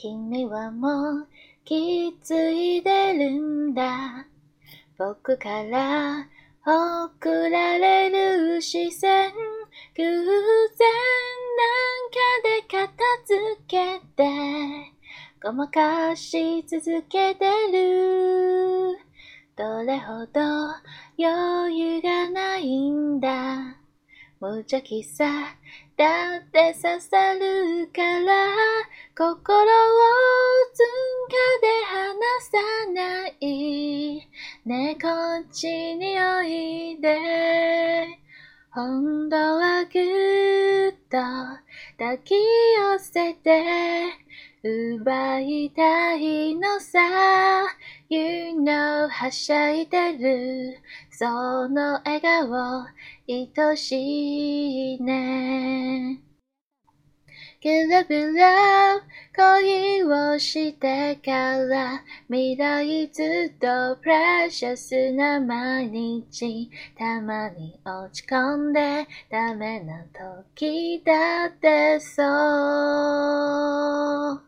君はもう気づいてるんだ。僕から送られる視線、偶然なんかで片付けて、ごまかし続けてる。どれほど余裕がないんだ。無邪気さだって刺さるから心をつんかで離さない。ねこっちにおいで。本当はぐっと抱き寄せて奪いたいのさ。はしゃいでる。その笑顔愛しいね。ぐらぐら恋をしてから未来ずっとプレシャスな毎日。たまに落ち込んでダメな時だってそう。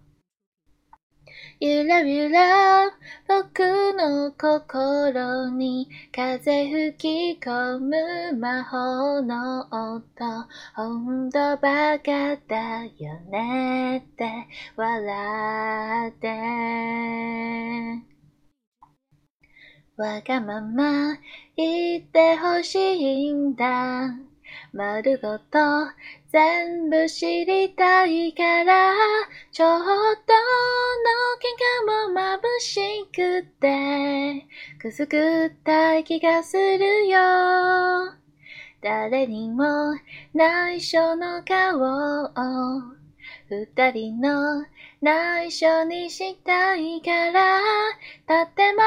ゆらゆら僕の心に風吹き込む魔法の音ほんとバカだよねって笑って。わがまま言ってほしいんだ。丸ごと全部知りたいからちょっとしくてくすぐったい気がするよ。誰にも内緒の顔を二人の内緒にしたいから建前なん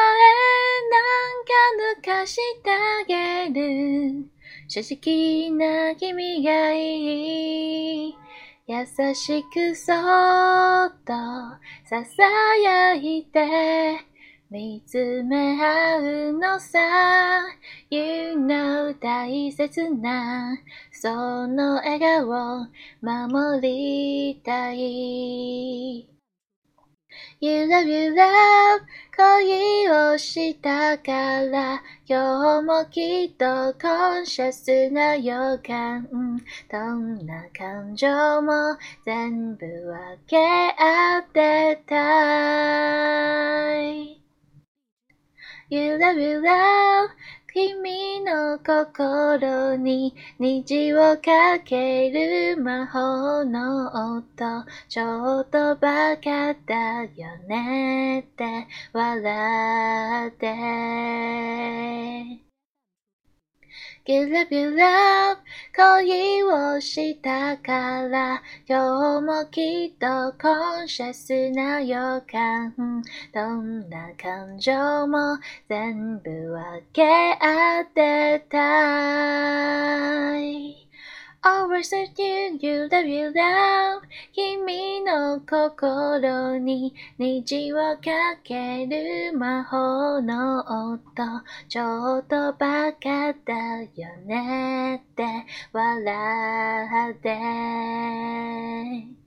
か抜かしてあげる。正直な君がいい。優しくそっと囁いて見つめ合うのさ You know 大切なその笑顔守りたいゆらゆら恋をしたから今日もきっとコンシャスな予感どんな感情も全部分け合ってたい。You love you love 君の心に虹をかける魔法の音。ちょっとバカだよねって笑って。Give love you love 恋をしたから今日もきっとコンシャスな予感。どんな感情も全部分け合ってた。Always with you, you love, you love. 君の心に虹をかける魔法の音。ちょっとバカだよねって笑って。